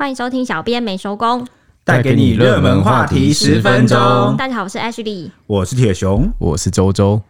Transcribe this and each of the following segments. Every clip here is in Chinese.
欢迎收听小编没收工，带给你热门话题十分钟。大家好，我是 Ashley，我是铁熊，我是周周。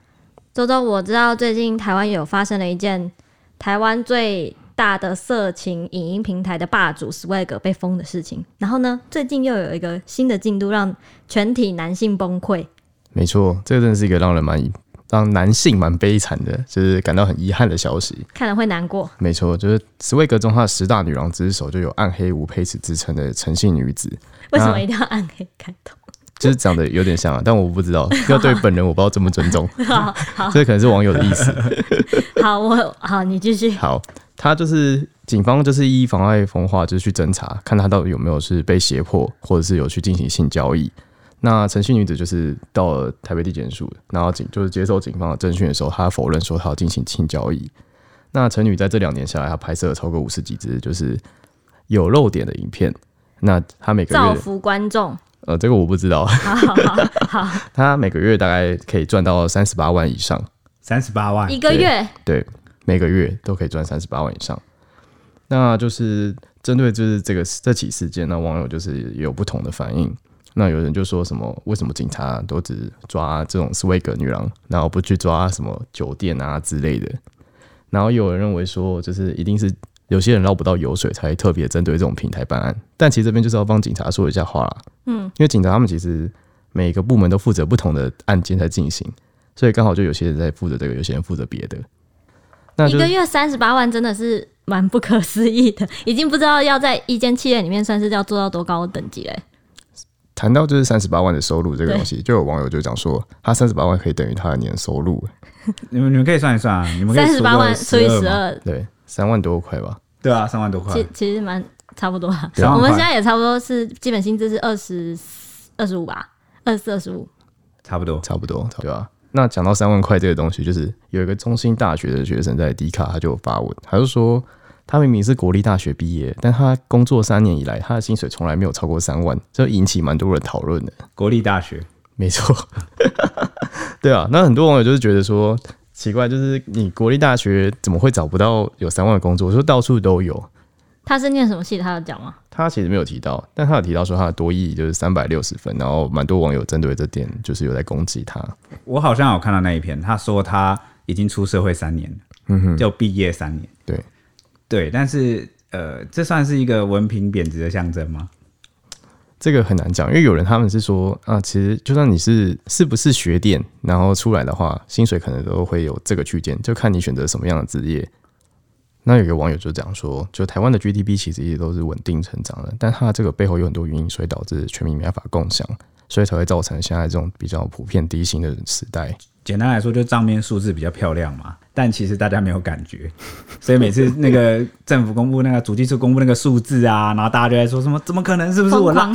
周周，我知道最近台湾有发生了一件台湾最大的色情影音平台的霸主 Swag 被封的事情。然后呢，最近又有一个新的进度，让全体男性崩溃。没错，这个真的是一个让人蛮让男性蛮悲惨的，就是感到很遗憾的消息。看了会难过。没错，就是 Swag 中他的十大女郎之首，就有暗黑无配齿之称的陈姓女子。为什么一定要暗黑开头？就是长得有点像啊，但我不知道，要对本人我不知道尊不尊重。好，好，这可能是网友的意思。好，我好，你继续。好，他就是警方就是依妨碍风化，就是去侦查，看他到底有没有是被胁迫，或者是有去进行性交易。那陈姓女子就是到了台北地检署，然后警就是接受警方的侦讯的时候，她否认说她要进行性交易。那陈女在这两年下来，她拍摄了超过五十几支就是有露点的影片。那她每个月造福观众，呃，这个我不知道。好好好，好，她每个月大概可以赚到三十八万以上，三十八万一个月对，对，每个月都可以赚三十八万以上。那就是针对就是这个这起事件，那网友就是有不同的反应。那有人就说什么？为什么警察都只抓这种斯威格女郎，然后不去抓什么酒店啊之类的？然后有人认为说，就是一定是有些人捞不到油水，才特别针对这种平台办案。但其实这边就是要帮警察说一下话啦。嗯，因为警察他们其实每个部门都负责不同的案件在进行，所以刚好就有些人在负责这个，有些人负责别的。那一个月三十八万真的是蛮不可思议的，已经不知道要在一间企业里面算是要做到多高的等级嘞。谈到就是三十八万的收入这个东西，就有网友就讲说，他三十八万可以等于他的年收入。你们你们可以算一算啊，你们三十八万除以十二，对，三万多块吧？对啊，三万多块，其其实蛮差不多啊。我们现在也差不多是基本薪资是二十二十五吧，二十四二十五，差不多差不多，对吧？那讲到三万块这个东西，就是有一个中兴大学的学生在迪卡，他就有发文，他就说。他明明是国立大学毕业，但他工作三年以来，他的薪水从来没有超过三万，这引起蛮多人讨论的。国立大学，没错，对啊。那很多网友就是觉得说奇怪，就是你国立大学怎么会找不到有三万的工作？我说到处都有。他是念什么系？他有讲吗？他其实没有提到，但他有提到说他的多益就是三百六十分，然后蛮多网友针对这点就是有在攻击他。我好像有看到那一篇，他说他已经出社会三年了，嗯哼，就毕业三年，对。对，但是呃，这算是一个文凭贬值的象征吗？这个很难讲，因为有人他们是说啊，其实就算你是是不是学电，然后出来的话，薪水可能都会有这个区间，就看你选择什么样的职业。那有个网友就讲说，就台湾的 GDP 其实一直都是稳定成长的，但它这个背后有很多原因，所以导致全民没办法共享，所以才会造成现在这种比较普遍低薪的时代。简单来说，就账面数字比较漂亮嘛。但其实大家没有感觉，所以每次那个政府公布那个主计处公布那个数字啊，然后大家就在说什么？怎么可能？是不是我拉？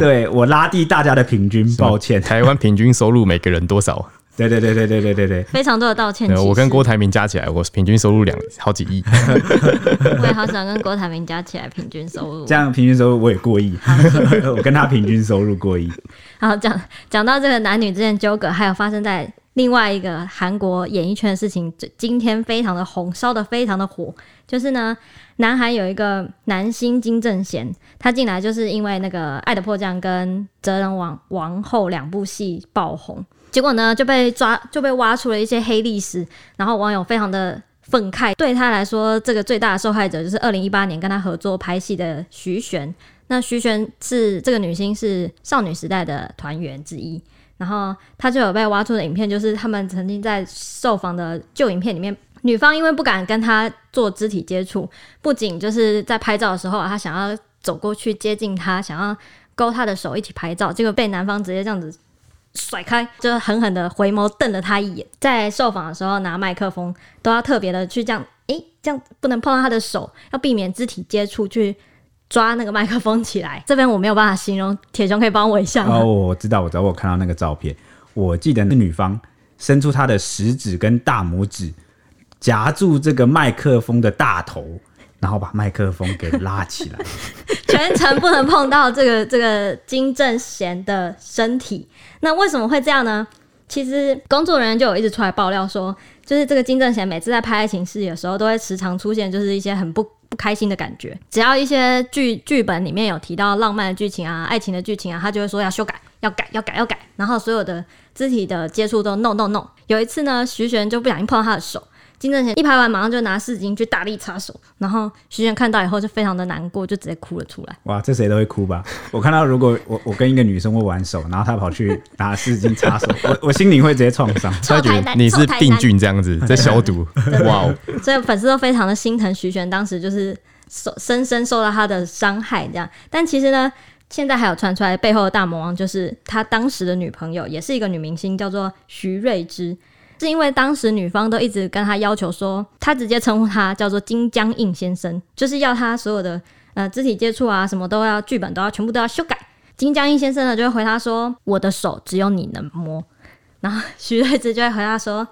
对，我拉低大家的平均，抱歉。台湾平均收入每个人多少？对对对对对对对对，非常多的道歉。我跟郭台铭加起来，我平均收入两好几亿。我也好想跟郭台铭加起来平均收入，这样平均收入我也过亿。我跟他平均收入过亿。好，讲讲到这个男女之间纠葛，还有发生在。另外一个韩国演艺圈的事情，今天非常的红，烧得非常的火。就是呢，南韩有一个男星金正贤，他进来就是因为那个《爱的迫降》跟《哲人王王后》两部戏爆红，结果呢就被抓，就被挖出了一些黑历史。然后网友非常的愤慨，对他来说，这个最大的受害者就是二零一八年跟他合作拍戏的徐玄。那徐玄是这个女星，是少女时代的团员之一。然后他就有被挖出的影片，就是他们曾经在受访的旧影片里面，女方因为不敢跟他做肢体接触，不仅就是在拍照的时候，他想要走过去接近他，想要勾他的手一起拍照，结果被男方直接这样子甩开，就狠狠的回眸瞪了他一眼。在受访的时候拿麦克风都要特别的去这样，诶，这样不能碰到他的手，要避免肢体接触去。抓那个麦克风起来，这边我没有办法形容，铁雄可以帮我一下吗？哦，我知道，我知道，我看到那个照片，我记得那女方伸出她的食指跟大拇指夹住这个麦克风的大头，然后把麦克风给拉起来，全程不能碰到这个这个金正贤的身体。那为什么会这样呢？其实工作人员就有一直出来爆料说，就是这个金正贤每次在拍爱情戏的时候，都会时常出现就是一些很不。开心的感觉。只要一些剧剧本里面有提到浪漫的剧情啊、爱情的剧情啊，他就会说要修改、要改、要改、要改，然后所有的肢体的接触都 no no no。有一次呢，徐玄就不小心碰到他的手。金正贤一拍完，马上就拿湿巾去大力擦手，然后徐玄看到以后就非常的难过，就直接哭了出来。哇，这谁都会哭吧？我看到如果我我跟一个女生握完手，然后她跑去拿湿巾擦手，我我心里会直接创伤。他觉得你是病菌这样子在消毒。哇哦！所以粉丝都非常的心疼徐玄，当时就是受深深受到他的伤害这样。但其实呢，现在还有传出来背后的大魔王，就是他当时的女朋友，也是一个女明星，叫做徐瑞芝。是因为当时女方都一直跟他要求说，他直接称呼他叫做金江映先生，就是要他所有的呃肢体接触啊，什么都要剧本都要全部都要修改。金江映先生呢就会回他说：“我的手只有你能摸。”然后徐瑞芝就会回答说：“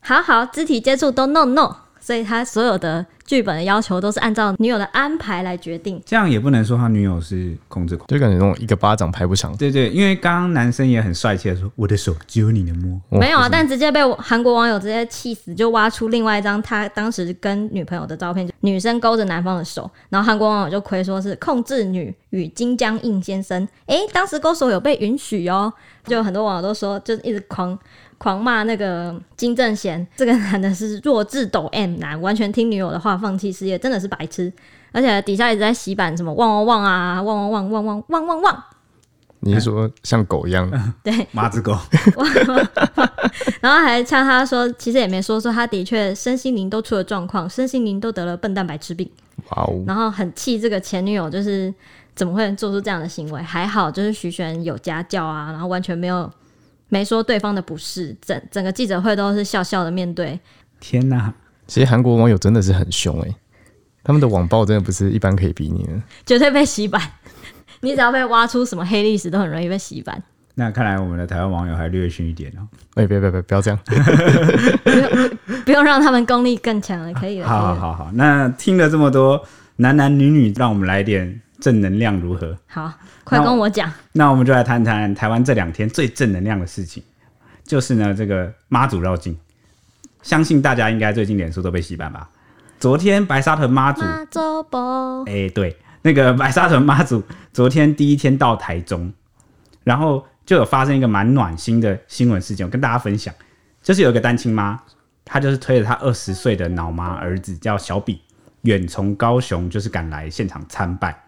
好好，肢体接触都 no no。”所以他所有的。剧本的要求都是按照女友的安排来决定，这样也不能说他女友是控制狂，就感觉那种一个巴掌拍不响。对对，因为刚刚男生也很帅气的说：“我的手只有你能摸。”没有啊，但直接被韩国网友直接气死，就挖出另外一张他当时跟女朋友的照片，女生勾着男方的手，然后韩国网友就亏说是控制女与金江映先生。诶、欸，当时勾手有被允许哦，就很多网友都说，就一直狂。狂骂那个金正贤，这个男的是弱智抖 M 男，完全听女友的话，放弃事业，真的是白痴。而且底下一直在洗版，什么汪汪汪啊，汪汪汪汪汪汪汪汪。你是说像狗一样？对，麻子狗。然后还呛他说，其实也没说说，他的确身心灵都出了状况，身心灵都得了笨蛋白痴病。哇哦。然后很气这个前女友，就是怎么会做出这样的行为？还好就是徐玄有家教啊，然后完全没有。没说对方的不是，整整个记者会都是笑笑的面对。天哪！其实韩国网友真的是很凶哎，他们的网暴真的不是一般可以比拟的，绝对被洗版。你只要被挖出什么黑历史，都很容易被洗版。那看来我们的台湾网友还略逊一点哦。哎，别别别，不要这样，不用 不用让他们功力更强了，可以了。好好好好，那听了这么多男男女女，让我们来点正能量如何？好。快跟我讲，那我们就来谈谈台湾这两天最正能量的事情，就是呢这个妈祖绕境，相信大家应该最近脸书都被洗版吧？昨天白沙屯妈祖，哎、欸，对，那个白沙屯妈祖 昨天第一天到台中，然后就有发生一个蛮暖心的新闻事件，我跟大家分享，就是有一个单亲妈，她就是推着她二十岁的脑麻儿子叫小比，远从高雄就是赶来现场参拜。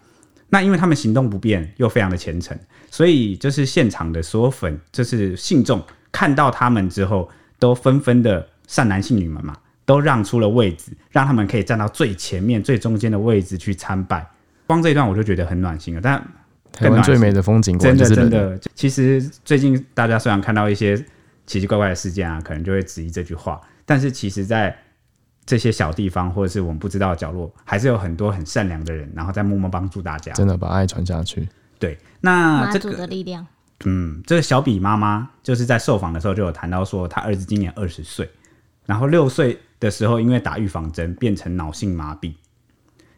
那因为他们行动不便又非常的虔诚，所以就是现场的所有粉，就是信众看到他们之后，都纷纷的善男信女们嘛，都让出了位置，让他们可以站到最前面、最中间的位置去参拜。光这一段我就觉得很暖心了。但台湾最美的风景，真的真的，其实最近大家虽然看到一些奇奇怪怪的事件啊，可能就会质疑这句话，但是其实在。这些小地方，或者是我们不知道的角落，还是有很多很善良的人，然后在默默帮助大家，真的把爱传下去。对，那这个的力量，嗯，这个小比妈妈就是在受访的时候就有谈到说，她儿子今年二十岁，然后六岁的时候因为打预防针变成脑性麻痹，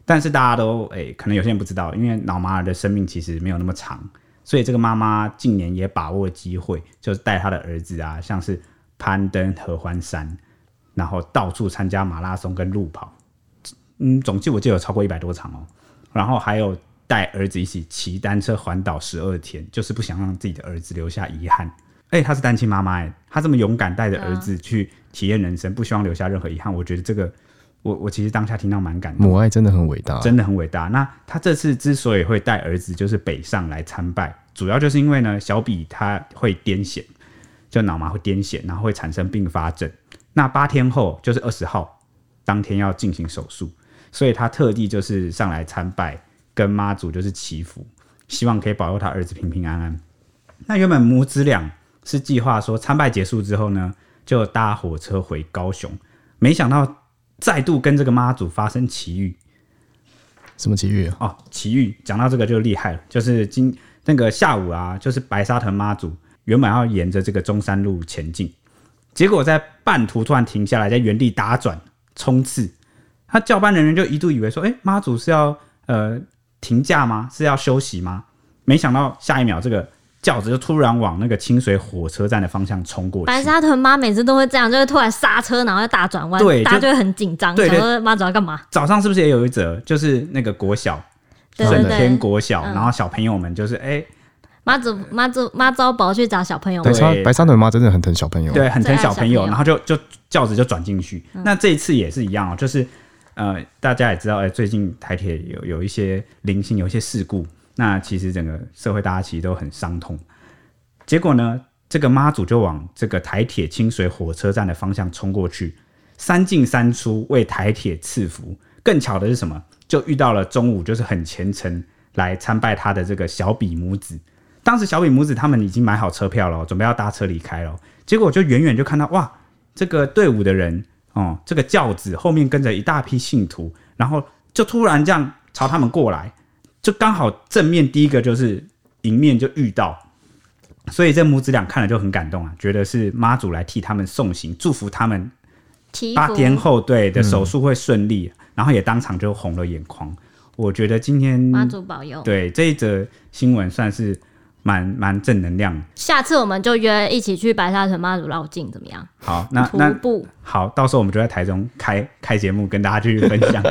但是大家都诶、欸，可能有些人不知道，因为脑麻儿的生命其实没有那么长，所以这个妈妈近年也把握机会，就是带她的儿子啊，像是攀登合欢山。然后到处参加马拉松跟路跑，嗯，总计我记得有超过一百多场哦。然后还有带儿子一起骑单车环岛十二天，就是不想让自己的儿子留下遗憾。哎，她是单亲妈妈，哎，她这么勇敢带着儿子去体验人生，不希望留下任何遗憾。我觉得这个，我我其实当下听到蛮感动。母爱真的很伟大，真的很伟大。那她这次之所以会带儿子就是北上来参拜，主要就是因为呢，小比他会癫痫，就脑麻会癫痫，然后会产生并发症。那八天后就是二十号，当天要进行手术，所以他特地就是上来参拜，跟妈祖就是祈福，希望可以保佑他儿子平平安安。那原本母子俩是计划说参拜结束之后呢，就搭火车回高雄，没想到再度跟这个妈祖发生奇遇。什么奇遇啊？哦，奇遇，讲到这个就厉害了，就是今那个下午啊，就是白沙屯妈祖原本要沿着这个中山路前进。结果在半途突然停下来，在原地打转冲刺，他教班人员就一度以为说：“哎、欸，妈祖是要呃停驾吗？是要休息吗？”没想到下一秒，这个轿子就突然往那个清水火车站的方向冲过去。白沙屯妈每次都会这样，就会突然刹车，然后要大转弯，对，大家就会很紧张，想说妈祖要干嘛？早上是不是也有一则，就是那个国小，整天国小，然后小朋友们就是哎，妈祖妈祖妈祖宝去找小朋友。白沙白沙屯妈真的很疼小朋友，对，很疼小朋友，然后就就轿子就转进去。那这一次也是一样哦，就是呃，大家也知道，哎，最近台铁有有一些零星有一些事故。那其实整个社会大家其实都很伤痛，结果呢，这个妈祖就往这个台铁清水火车站的方向冲过去，三进三出为台铁赐福。更巧的是什么？就遇到了中午就是很虔诚来参拜他的这个小比母子。当时小比母子他们已经买好车票了，准备要搭车离开了。结果就远远就看到哇，这个队伍的人哦，这个轿子后面跟着一大批信徒，然后就突然这样朝他们过来。就刚好正面第一个就是迎面就遇到，所以这母子俩看了就很感动啊，觉得是妈祖来替他们送行，祝福他们八天后对的手术会顺利，嗯、然后也当场就红了眼眶。我觉得今天妈祖保佑，对这一则新闻算是。蛮蛮正能量，下次我们就约一起去白沙屯妈祖绕境，怎么样？好，那徒步好，到时候我们就在台中开开节目，跟大家去分享，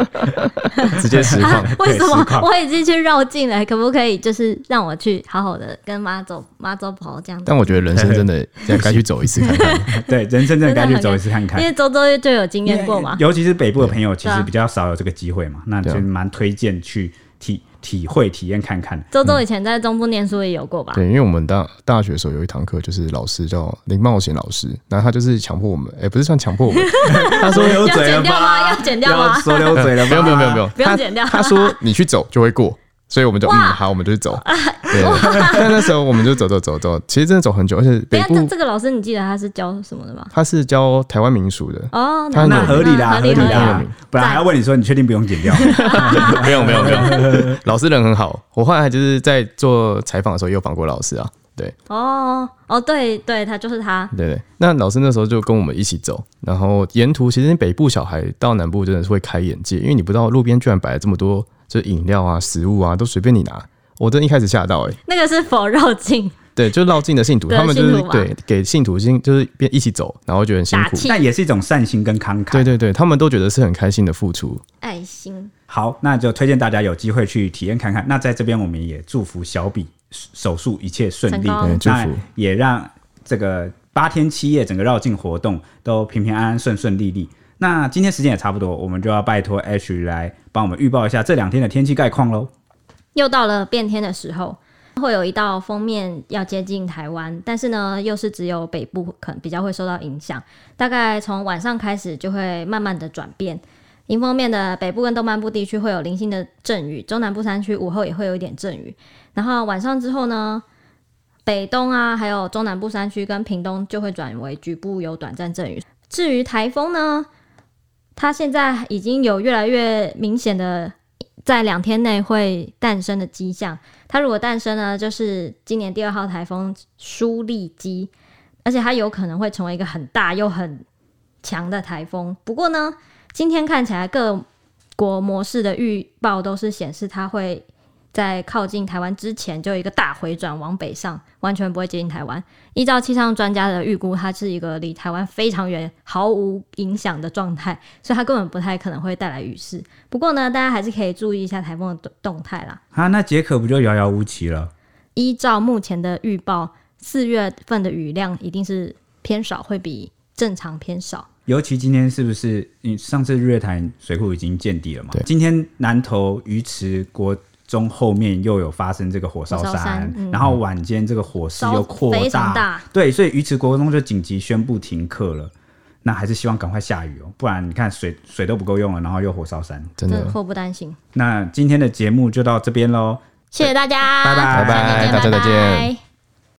直接实况。为什么我已经去绕境了？可不可以就是让我去好好的跟妈祖妈祖跑这样？但我觉得人生真的 该去走一次看看。对，人生真的该去走一次看看。因为周周就有经验过嘛，尤其是北部的朋友，其实比较少有这个机会嘛，那就蛮推荐去体。体会体验看看，周周以前在中部念书也有过吧？对，因为我们大大学的时候有一堂课，就是老师叫林茂贤老师，然后他就是强迫我们，哎，不是算强迫我们，他说有嘴了吗？要剪掉吗？说溜嘴了，没有没有没有没有，不用剪掉。他说你去走就会过。所以我们就嗯好，我们就走。对，但那时候我们就走走走走，其实真的走很久，而且北部这个老师，你记得他是教什么的吗？他是教台湾民俗的。哦，那合理的，合理的。本来还要问你说，你确定不用剪掉？没有没有没有，老师人很好。我后来就是在做采访的时候，也有访过老师啊。对，哦哦，对对，他就是他。对对，那老师那时候就跟我们一起走，然后沿途其实北部小孩到南部真的是会开眼界，因为你不知道路边居然摆了这么多。就饮料啊、食物啊，都随便你拿。我真一开始吓到哎、欸。那个是否绕境？对，就绕境的信徒，他们就是对给信徒先就是边一起走，然后觉得很辛苦，但也是一种善心跟慷慨。对对对，他们都觉得是很开心的付出，爱心。好，那就推荐大家有机会去体验看看。那在这边，我们也祝福小比手术一切顺利，对，祝福也让这个八天七夜整个绕境活动都平平安安、顺顺利利。那今天时间也差不多，我们就要拜托 H 来帮我们预报一下这两天的天气概况喽。又到了变天的时候，会有一道锋面要接近台湾，但是呢，又是只有北部可能比较会受到影响。大概从晚上开始就会慢慢的转变，迎风面的北部跟东半部地区会有零星的阵雨，中南部山区午后也会有一点阵雨。然后晚上之后呢，北东啊，还有中南部山区跟屏东就会转为局部有短暂阵雨。至于台风呢？它现在已经有越来越明显的在两天内会诞生的迹象。它如果诞生呢，就是今年第二号台风苏利基，而且它有可能会成为一个很大又很强的台风。不过呢，今天看起来各国模式的预报都是显示它会。在靠近台湾之前，就有一个大回转往北上，完全不会接近台湾。依照气象专家的预估，它是一个离台湾非常远、毫无影响的状态，所以它根本不太可能会带来雨势。不过呢，大家还是可以注意一下台风的动态啦。啊，那解渴不就遥遥无期了？依照目前的预报，四月份的雨量一定是偏少，会比正常偏少。尤其今天是不是？你上次日月潭水库已经见底了嘛？对。今天南投鱼池国中后面又有发生这个火烧山，山嗯、然后晚间这个火势又扩大，大对，所以鱼池国中就紧急宣布停课了。那还是希望赶快下雨哦，不然你看水水都不够用了，然后又火烧山，真的祸不单行。那今天的节目就到这边喽，谢谢大家，拜拜拜拜，大家再见。